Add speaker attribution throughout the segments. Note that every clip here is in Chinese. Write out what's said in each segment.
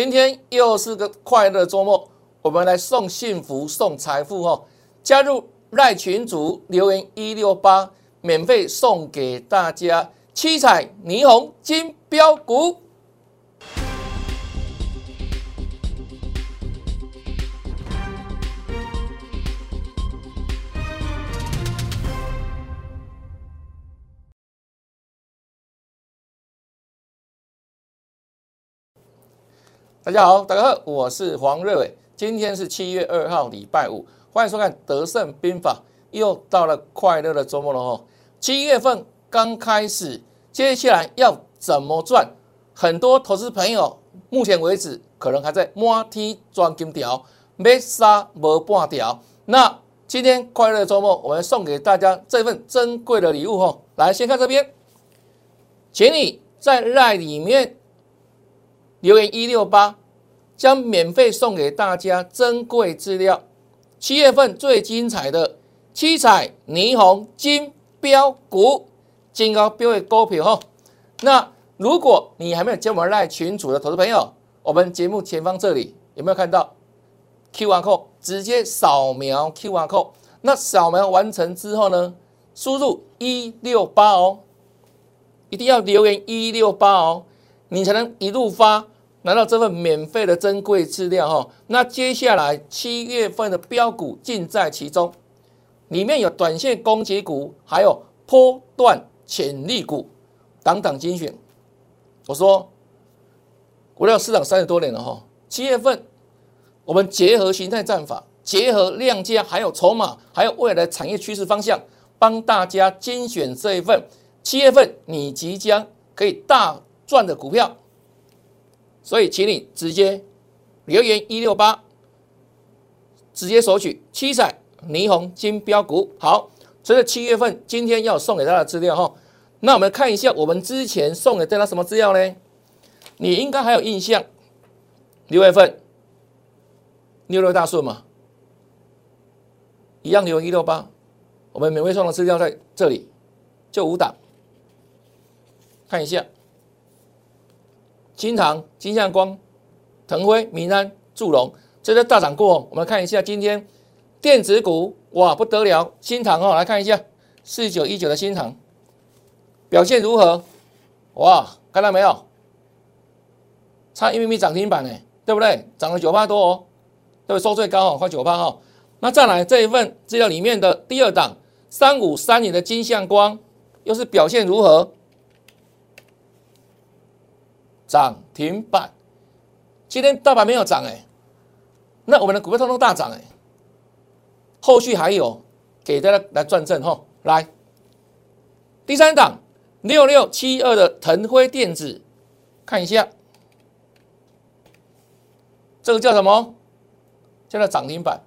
Speaker 1: 今天又是个快乐周末，我们来送幸福、送财富哦！加入赖群主留言一六八，免费送给大家七彩霓虹金标股。大家好，大家好，我是黄瑞伟。今天是七月二号，礼拜五，欢迎收看《德胜兵法》。又到了快乐的周末了哦。七月份刚开始，接下来要怎么赚？很多投资朋友目前为止可能还在摸梯赚金条，没杀没半条。那今天快乐的周末，我们送给大家这份珍贵的礼物哦。来，先看这边，请你在赖里面。留言一六八，将免费送给大家珍贵资料。七月份最精彩的七彩霓虹金标股，金高标的股票哈。那如果你还没有加我们赖群主的投资朋友，我们节目前方这里有没有看到 Q R code？直接扫描 Q R code。那扫描完成之后呢，输入一六八哦，一定要留言一六八哦。你才能一路发拿到这份免费的珍贵资料哈。那接下来七月份的标股尽在其中，里面有短线攻击股，还有波段潜力股等等精选。我说，股票市场三十多年了哈，七月份我们结合形态战法，结合量价，还有筹码，还有未来产业趋势方向，帮大家精选这一份七月份你即将可以大。赚的股票，所以请你直接留言一六八，直接索取七彩霓虹金标股。好，随着七月份今天要送给大家的资料哈，那我们看一下我们之前送给大家什么资料呢？你应该还有印象，六月份六六大顺嘛，一样留言一六八，我们免费送的资料在这里，就五档，看一下。金堂、金相光、腾辉、民安、祝融，这些大涨过。我们看一下今天电子股，哇，不得了！新塘哦，来看一下四九一九的新塘表现如何？哇，看到没有？差一米米涨停板呢，对不对？涨了九八多哦，对不对？收最高哦，快九八哦。那再来这一份资料里面的第二档三五三年的金相光，又是表现如何？涨停板，今天大盘没有涨哎，那我们的股票通通大涨哎，后续还有给大家来转正哈，来，第三档六六七二的腾辉电子，看一下，这个叫什么？叫做涨停板，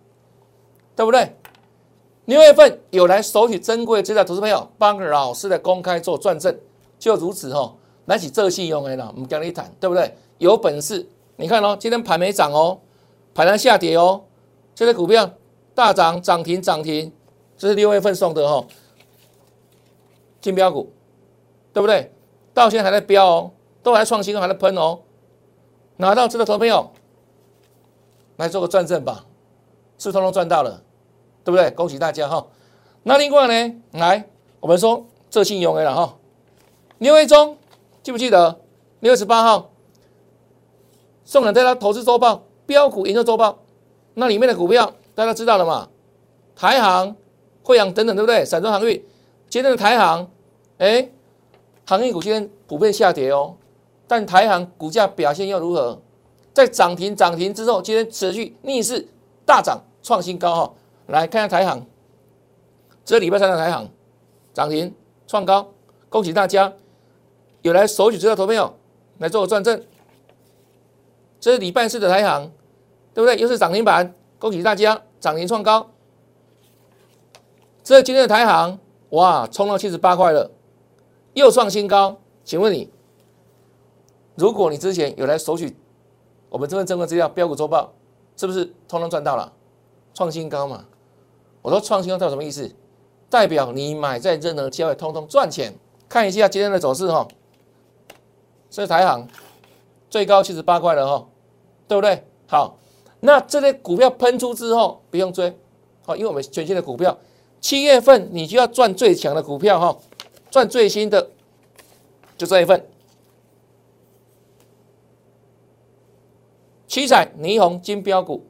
Speaker 1: 对不对？六月份有来索取珍贵资料，投资朋友帮老师的公开做转正，就如此哈。拿起这信用 A 了，我们跟你谈，对不对？有本事，你看哦，今天盘没涨哦，盘在下跌哦，这些股票大涨涨停涨停，这是六月份送的哈，金标股，对不对？到现在还在飙哦，都还创新还在喷哦，拿到这个投朋友来做个转正吧，是通通赚到了，对不对？恭喜大家哈。那另外呢，来我们说这信用 A 了哈，六月中。记不记得六月十八号送给大家投资周报、标股研究周报？那里面的股票大家知道了嘛？台航、惠阳等等，对不对？散装航运，今天的台航，哎，航运股今天普遍下跌哦。但台航股价表现又如何？在涨停涨停之后，今天持续逆势大涨，创新高哈。来看一下台航，这礼拜三的台航涨停创高，恭喜大家！有来索取资料投票来做个转正，这是礼拜四的台行，对不对？又是涨停板，恭喜大家涨停创高。这是今天的台行，哇，冲到七十八块了，又创新高。请问你，如果你之前有来索取我们这份正规资料标股周报，是不是通通赚到了？创新高嘛？我说创新高代表什么意思？代表你买在任何价位通通赚钱。看一下今天的走势哈。这是台行最高七十八块了哈，对不对？好，那这类股票喷出之后不用追，好，因为我们全新的股票，七月份你就要赚最强的股票哈，赚最新的就这一份。七彩霓虹金标股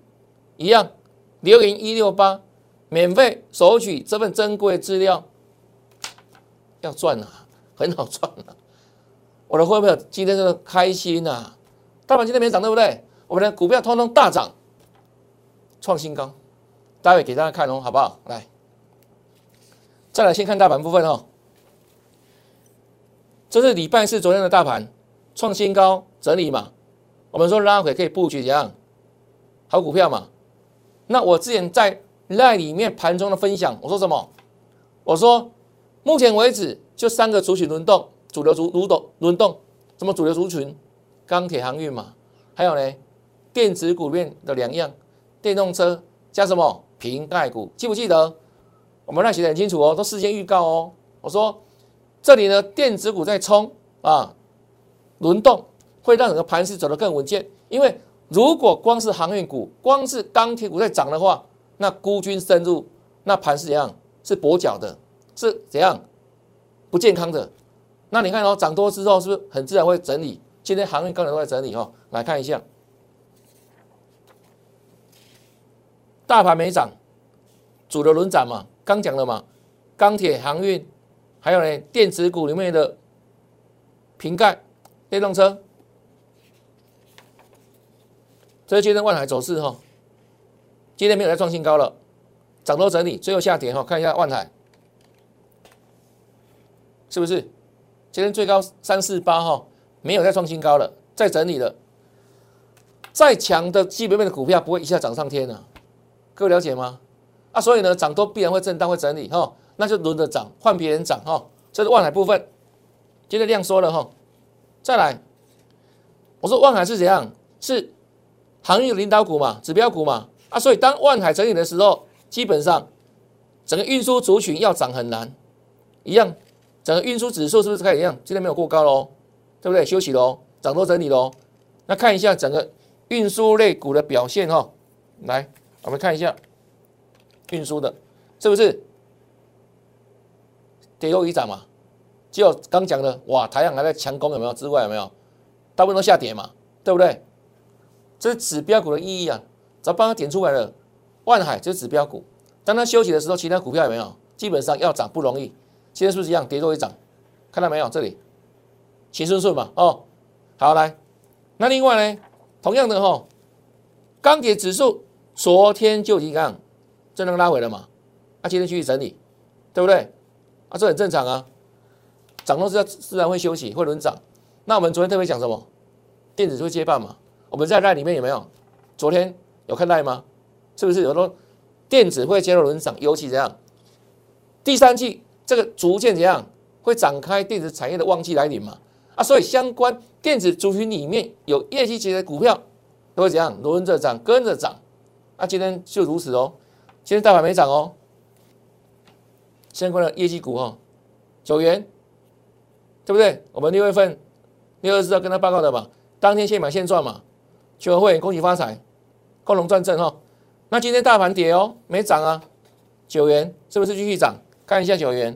Speaker 1: 一样，留言一六八，免费索取这份珍贵资料，要赚啊，很好赚啊！我的会员今天真的开心呐，大盘今天没涨对不对？我们的股票通通大涨，创新高，待会给大家看哦，好不好？来，再来先看大盘部分哦，这是礼拜四昨天的大盘创新高整理嘛？我们说拉回可以布局怎样好股票嘛？那我之前在赖里面盘中的分享，我说什么？我说目前为止就三个主群轮动，主流主轮动轮动，什么主流族群？钢铁航运嘛，还有呢电子股面的两样，电动车加什么瓶盖股？记不记得？我们那写的很清楚哦，都事先预告哦。我说这里呢电子股在冲啊，轮动。会让整个盘势走得更稳健，因为如果光是航运股、光是钢铁股在涨的话，那孤军深入，那盘是怎样？是跛脚的，是怎样？不健康的。那你看哦，涨多之后是不是很自然会整理？今天航运钢铁都在整理哦，来看一下，大盘没涨，主流轮涨嘛，刚讲了嘛，钢铁、航运，还有呢电子股里面的瓶盖、电动车。这是今天万海走势哈，今天没有再创新高了，涨多整理，最后下跌哈，看一下万海是不是？今天最高三四八哈，没有再创新高了，再整理了。再强的基本面的股票不会一下涨上天的，各位了解吗？啊，所以呢，涨多必然会震荡会整理哈，那就轮着涨，换别人涨哈。这是万海部分，今天量缩了哈，再来，我说万海是怎样？是。行业领导股嘛，指标股嘛，啊，所以当万海整理的时候，基本上整个运输族群要涨很难，一样，整个运输指数是不是开始一样？今天没有过高喽，对不对？休息喽，涨多整理喽。那看一下整个运输类股的表现哈，来，我们看一下运输的，是不是跌又一涨嘛？就刚讲的，哇，台阳还在强攻有没有？之外有没有？大部分都下跌嘛，对不对？这是指标股的意义啊！咱帮他点出来了，万海这是指标股。当它休息的时候，其他股票有没有？基本上要涨不容易。今天是不是一样？跌多一涨，看到没有？这里，齐顺顺嘛。哦，好来，那另外呢，同样的哈，钢铁指数昨天就已经这样正能拉回了嘛，啊，今天继续整理，对不对？啊，这很正常啊，涨多是要自然会休息，会轮涨。那我们昨天特别讲什么？电子会接棒嘛？我们在赖里面有没有？昨天有看赖吗？是不是有说电子会接入轮涨？尤其这样？第三季这个逐渐怎样会展开电子产业的旺季来临嘛？啊，所以相关电子族群里面有业绩级的股票都会怎样轮着涨，跟着涨。啊，今天就如此哦。今天大盘没涨哦，相关的业绩股哦，九元，对不对？我们六月份六月四号跟他报告的嘛，当天现买现赚嘛。全会恭喜发财，共同赚正哈。那今天大盘跌哦，没涨啊，九元是不是继续涨？看一下九元，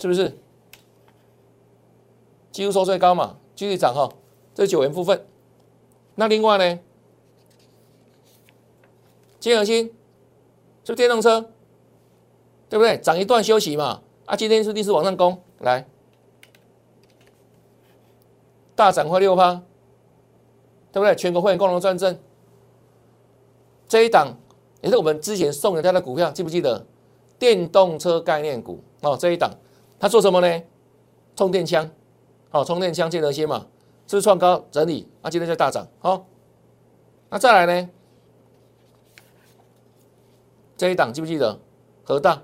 Speaker 1: 是不是几乎收最高嘛？继续涨哈，这九元部分。那另外呢，金核心是不是电动车？对不对？涨一段休息嘛。啊，今天是逆势往上攻，来大涨快六趴。对不对？全国会员共同赚正，这一档也是我们之前送给大家的股票，记不记得？电动车概念股哦，这一档它做什么呢？充电枪，哦，充电枪见得些嘛，是创高整理？啊，今天就大涨，好，那再来呢？这一档记不记得？核大，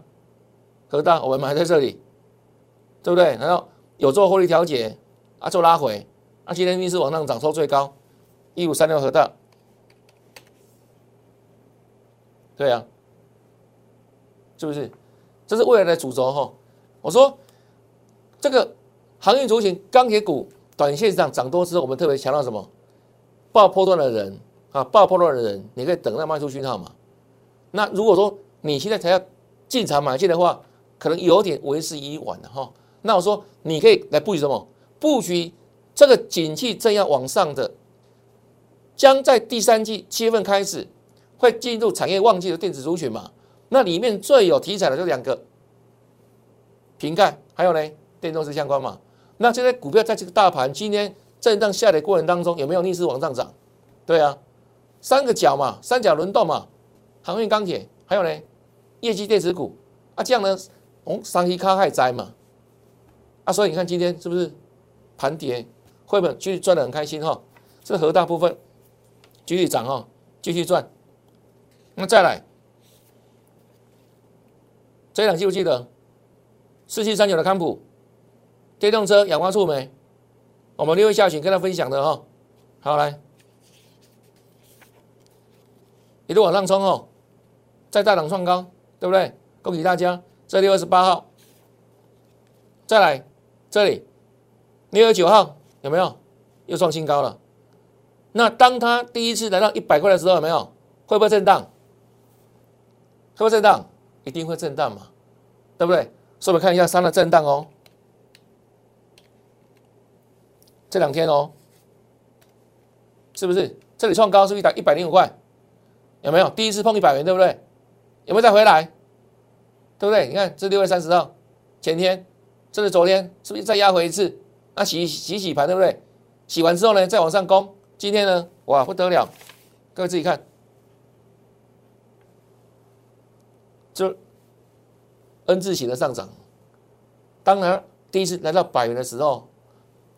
Speaker 1: 核大，我们还在这里，对不对？然后有做获利调节，啊，做拉回，啊，今天逆势往上涨，收最高。一五三六核大，对啊，是不是？这是未来的主轴哈。我说这个航运族群、钢铁股，短线上涨多之后，我们特别强调什么？爆破段的人啊，爆破段的人，你可以等那卖出讯号嘛。那如果说你现在才要进场买进的话，可能有点为时已晚了哈。那我说你可以来布局什么？布局这个景气正要往上的，将在第三季七月份开始会进入产业旺季的电子族群嘛？那里面最有题材的就两个，瓶盖，还有呢电动车相关嘛？那这些股票在这个大盘今天震荡下跌过程当中，有没有逆势往上涨？对啊，三个角嘛，三角轮动嘛，航运、钢铁，还有呢业绩电子股啊，这样呢，哦，三期卡还在嘛？啊，所以你看今天是不是盘跌，会不会继续赚的很开心哈？这核大部分继续涨哈，继续赚。那再来，这一档记不记得？四七三九的康普。电动车氧化触媒，我们六月下旬跟他分享的哈，好来，一路往上冲哦，再大档创高，对不对？恭喜大家！这六月二十八号，再来这里，六月九号有没有又创新高了？那当它第一次来到一百块的时候，有没有会不会震荡？会不会震荡？一定会震荡嘛，对不对？所以我们看一下三的震荡哦。这两天哦，是不是这里创高是一打一百零五块？有没有第一次碰一百元，对不对？有没有再回来？对不对？你看这六月三十号，前天，这是昨天，是不是再压回一次？那洗洗洗盘，对不对？洗完之后呢，再往上攻。今天呢，哇，不得了！各位自己看，就 N 字形的上涨。当然，第一次来到百元的时候。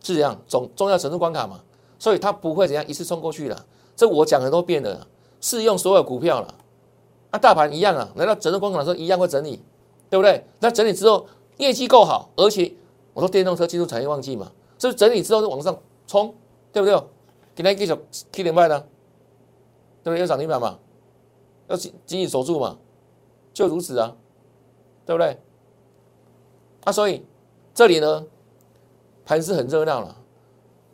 Speaker 1: 是这样，总重要程度关卡嘛，所以它不会怎样一次冲过去了。这我讲很多遍了，适用所有股票了。那大盘一样啊，来到整数关卡的时候一样会整理，对不对？那整理之后业绩够好，而且我说电动车进入产业旺季嘛，是整理之后就往上冲，对不对？今天继续七点半呢，对不对？要涨停板嘛，要紧紧守住嘛，就如此啊，对不对？啊，所以这里呢。盘是很热闹了，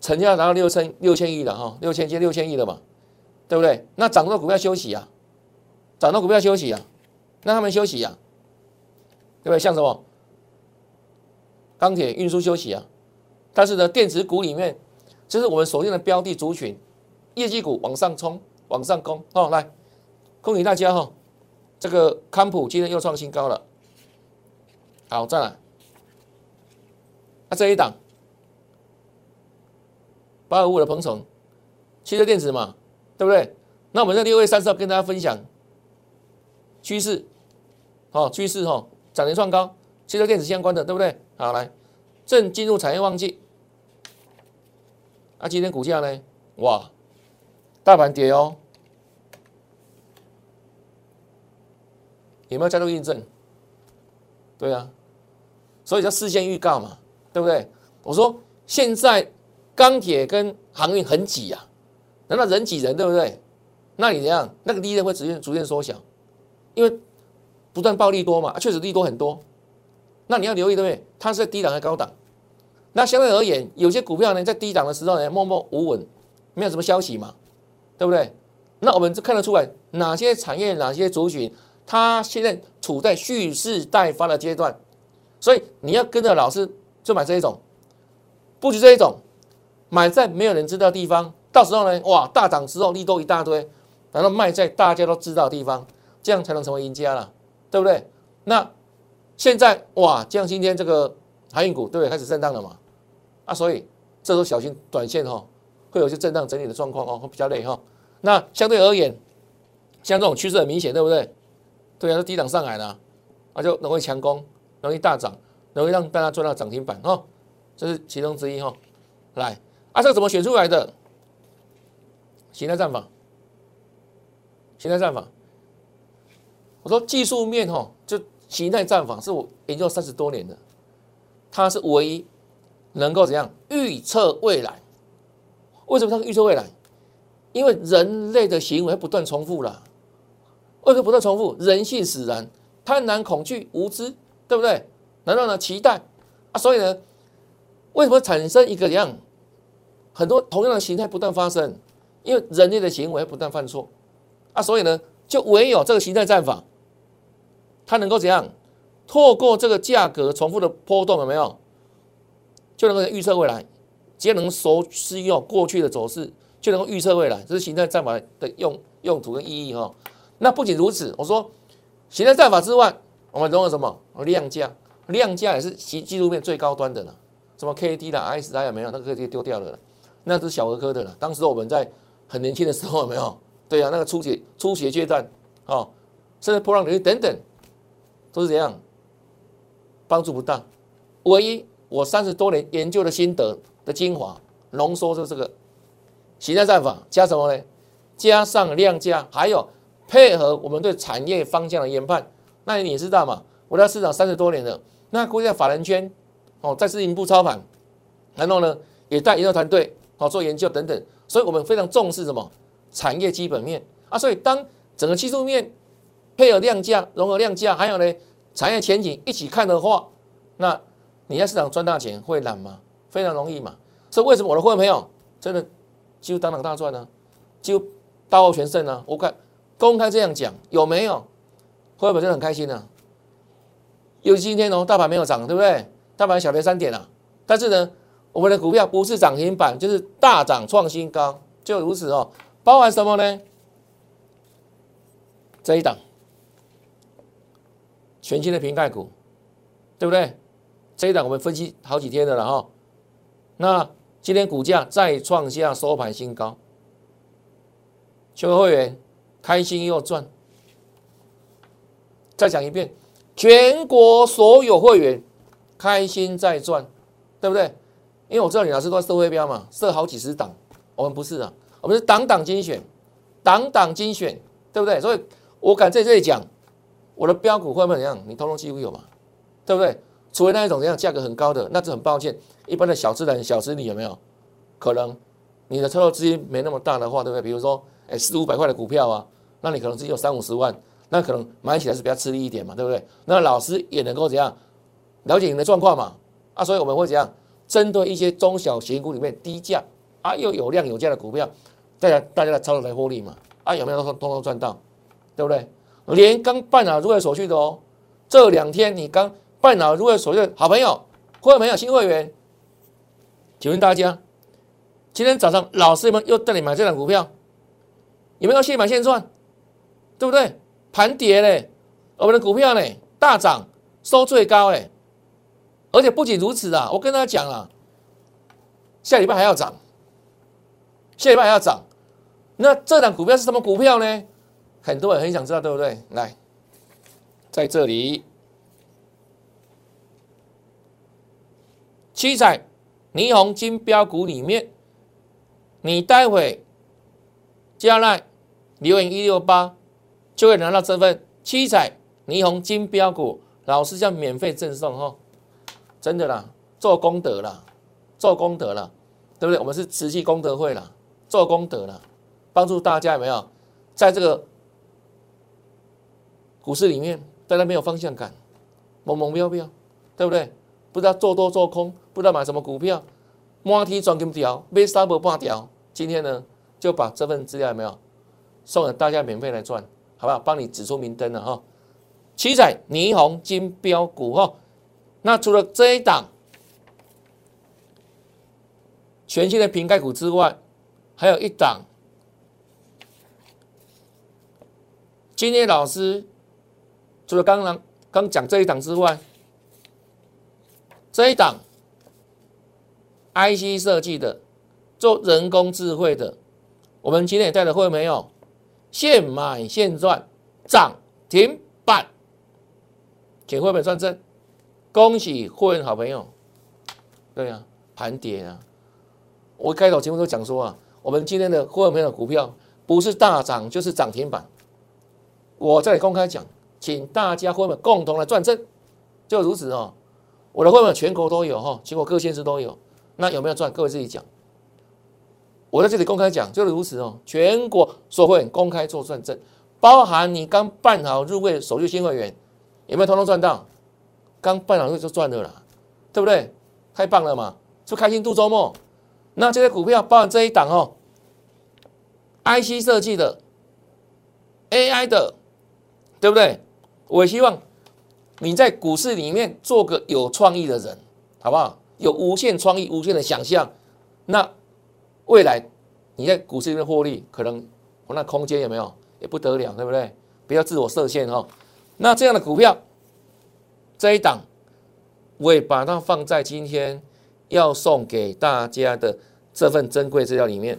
Speaker 1: 成交达到六千六千亿了哈，六千接六千亿了嘛，对不对？那涨多股票休息啊，涨多股票休息啊，让他们休息呀，对不对？像什么钢铁运输休息啊，但是呢，电子股里面就是我们锁定的标的族群，业绩股往上冲，往上攻哦，来恭喜大家哈，这个康普今天又创新高了，好，再来，那这一档。八二五的鹏程，汽车电子嘛，对不对？那我们在六月三十号跟大家分享趋势，好趋势哈，涨停创高，汽车电子相关的，对不对？好来，正进入产业旺季，啊，今天股价呢？哇，大盘跌哦，有没有加入印证？对啊，所以叫事先预告嘛，对不对？我说现在。钢铁跟航运很挤呀，难道人挤人对不对？那你怎样？那个利润会逐渐逐渐缩小，因为不断暴利多嘛，确实利多很多。那你要留意对不对？它是在低档还是高档？那相对而言，有些股票呢在低档的时候呢默默无闻，没有什么消息嘛，对不对？那我们就看得出来哪些产业、哪些族群，它现在处在蓄势待发的阶段，所以你要跟着老师就买这一种，布局这一种。买在没有人知道的地方，到时候呢，哇，大涨之后利多一大堆，然后卖在大家都知道的地方，这样才能成为赢家了，对不对？那现在哇，像今天这个航运股对不对？开始震荡了嘛？啊，所以这时候小心短线哈，会有些震荡整理的状况哦，会比较累哈。那相对而言，像这种趋势很明显，对不对？对啊，是低档上来了，那就容易强攻，容易大涨，容易让大家赚到涨停板哈，这是其中之一哈。来。啊，这个怎么选出来的？形态战法，形态战法。我说技术面哈，就形态战法是我研究三十多年的，它是唯一能够怎样预测未来？为什么它预测未来？因为人类的行为不断重复了，为什么不断重复？人性使然，贪婪、恐惧、无知，对不对？难道呢？期待啊？所以呢，为什么产生一个样？很多同样的形态不断发生，因为人类的行为不断犯错啊，所以呢，就唯有这个形态战法，它能够怎样透过这个价格重复的波动有没有，就能够预测未来，只要能熟悉用过去的走势，就能够预测未来，这是形态战法的用用途跟意义哈。那不仅如此，我说形态战法之外，我们融合什么？量价，量价也是其技术面最高端的了。什么 K D 的 S I 有没有？那个可以丢掉了，那是小儿科的了。当时我们在很年轻的时候有没有？对呀，那个初学初学阶段，哦，甚至波浪理论等等，都是怎样？帮助不大。唯一我三十多年研究的心得的精华，浓缩就这个形态战法，加什么呢？加上量价，还有配合我们对产业方向的研判。那你也知道嘛？我在市场三十多年了，那估计在法人圈。哦，在市营部操盘，然后呢，也带研究团队好做研究等等，所以我们非常重视什么产业基本面啊。所以当整个技术面配合量价、融合量价，还有呢产业前景一起看的话，那你在市场赚大钱会难吗？非常容易嘛。所以为什么我的会员朋友真的几乎当场大赚呢？几乎大获全胜呢？我看公开这样讲有没有？会员真的很开心呢。尤其今天哦，大盘没有涨，对不对？大盘小跌三点了，但是呢，我们的股票不是涨停板就是大涨创新高，就如此哦。包含什么呢？这一档全新的瓶盖股，对不对？这一档我们分析好几天的了哈。那今天股价再创下收盘新高，全国会员开心又赚。再讲一遍，全国所有会员。开心再赚，对不对？因为我知道李老师都在设会标嘛，设好几十档，我们不是啊，我们是档档精选，档档精选，对不对？所以我敢在这里讲，我的标股会不会怎样？你通通几乎有嘛，对不对？除非那一种怎样价格很高的，那就很抱歉，一般的小资人、小资女有没有可能？你的操作资金没那么大的话，对不对？比如说，哎，四五百块的股票啊，那你可能只有三五十万，那可能买起来是比较吃力一点嘛，对不对？那老师也能够怎样？了解你的状况嘛？啊，所以我们会怎样？针对一些中小型股里面低价啊又有量有价的股票，大家大家的操作来获利嘛？啊，有没有通通通赚到？对不对？连刚办好入会手续的哦，这两天你刚办好入会手续的好朋友，会朋友新会员，请问大家，今天早上老师们又带你买这档股票，有没有现买现赚？对不对？盘跌嘞，我们的股票呢大涨，收最高哎。而且不仅如此啊，我跟大家讲啊，下礼拜还要涨，下礼拜还要涨。那这档股票是什么股票呢？很多人很想知道，对不对？来，在这里，七彩霓虹金标股里面，你待会加来留言一六八，就会拿到这份七彩霓虹金标股，老师将免费赠送哦。真的啦，做功德啦，做功德啦，对不对？我们是慈济功德会啦，做功德啦，帮助大家有没有？在这个股市里面，大家没有方向感，懵懵飘飘，对不对？不知道做多做空，不知道买什么股票，满天赚金条，买三不半条。今天呢，就把这份资料有没有送给大家免费来赚，好不好？帮你指出明灯了哈。七彩霓虹金标股哈。那除了这一档全新的瓶盖股之外，还有一档。今天老师除了刚刚刚讲这一档之外，这一档 IC 设计的，做人工智慧的，我们今天也带了会没有？现买现赚，涨停板，请会不会算正？恭喜会员好朋友，对呀，盘跌啊！我开头节目都讲说啊，我们今天的会员朋友股票不是大涨就是涨停板。我这里公开讲，请大家会员共同来赚正，就如此哦。我的会员全国都有哈，全国各县市都有。那有没有赚？各位自己讲。我在这里公开讲，就是如此哦。全国所会公开做算正，包含你刚办好入会手续新会员，有没有通通赚到？刚办完会就赚了啦，对不对？太棒了嘛，就开心度周末。那这些股票包含这一档哦，IC 设计的、AI 的，对不对？我希望你在股市里面做个有创意的人，好不好？有无限创意、无限的想象，那未来你在股市里面获利，可能我那空间有没有也不得了，对不对？不要自我设限哦。那这样的股票，这一档，我也把它放在今天要送给大家的这份珍贵资料里面，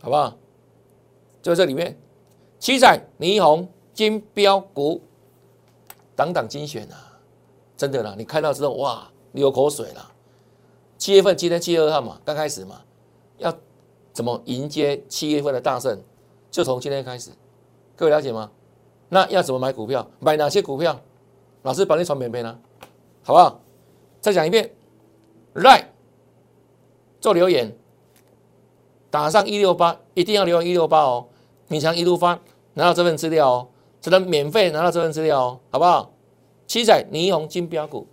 Speaker 1: 好不好？就在这里面，七彩霓虹金标股，档档精选啊！真的啦，你看到之后哇，流口水了。七月份今天七月二号嘛，刚开始嘛，要怎么迎接七月份的大胜？就从今天开始，各位了解吗？那要怎么买股票？买哪些股票？老师帮你传免费呢，好不好？再讲一遍，right，做留言，打上一六八，一定要留言一六八哦。勉强一路发拿到这份资料哦，只能免费拿到这份资料哦，好不好？七彩霓虹金标股，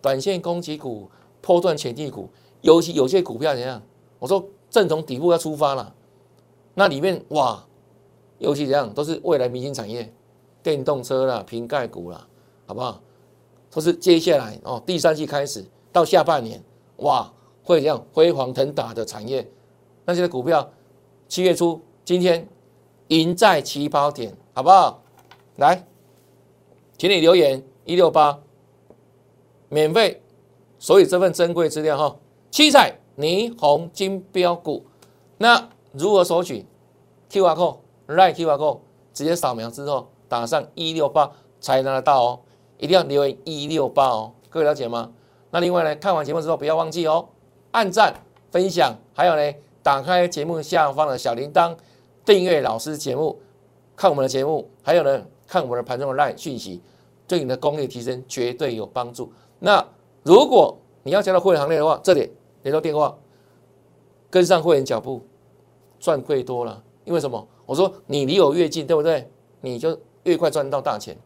Speaker 1: 短线攻击股，破断潜力股，尤其有些股票怎样？我说正从底部要出发了，那里面哇，尤其怎样都是未来明星产业，电动车啦、瓶盖股啦，好不好？都是接下来哦，第三季开始到下半年，哇，会这样辉煌腾达的产业，那些股票七月初今天赢在起跑点，好不好？来。请你留言一六八，免费，所以这份珍贵资料哈，七彩霓虹金标股，那如何索取？Q R code，right Q R code，直接扫描之后打上一六八才拿得到哦，一定要留言一六八哦，各位了解吗？那另外呢，看完节目之后不要忘记哦，按赞、分享，还有呢，打开节目下方的小铃铛，订阅老师节目，看我们的节目，还有呢，看我们的盘中的 line 讯息。对你的功力提升绝对有帮助。那如果你要加入会员行列的话，这里联络电话，跟上会员脚步，赚贵多了。因为什么？我说你离我越近，对不对？你就越快赚到大钱。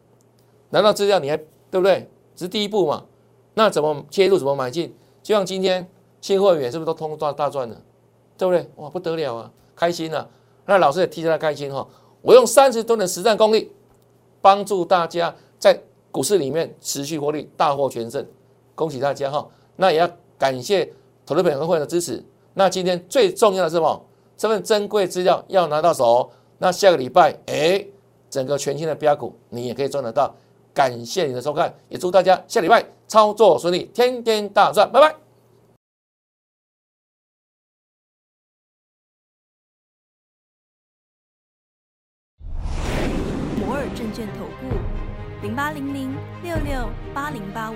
Speaker 1: 难道这样你还对不对？只是第一步嘛。那怎么切入？怎么买进？就像今天新会员是不是都通大大赚了？对不对？哇，不得了啊，开心啊！那老师也替他开心哈。我用三十吨的实战功力，帮助大家在。股市里面持续获利，大获全胜，恭喜大家哈！那也要感谢投资本和会的支持。那今天最重要的是什么？这份珍贵资料要拿到手。那下个礼拜，哎，整个全新的标股你也可以赚得到。感谢你的收看，也祝大家下礼拜操作顺利，天天大赚，拜拜。摩尔证券投顾。零八零零六六八零八五。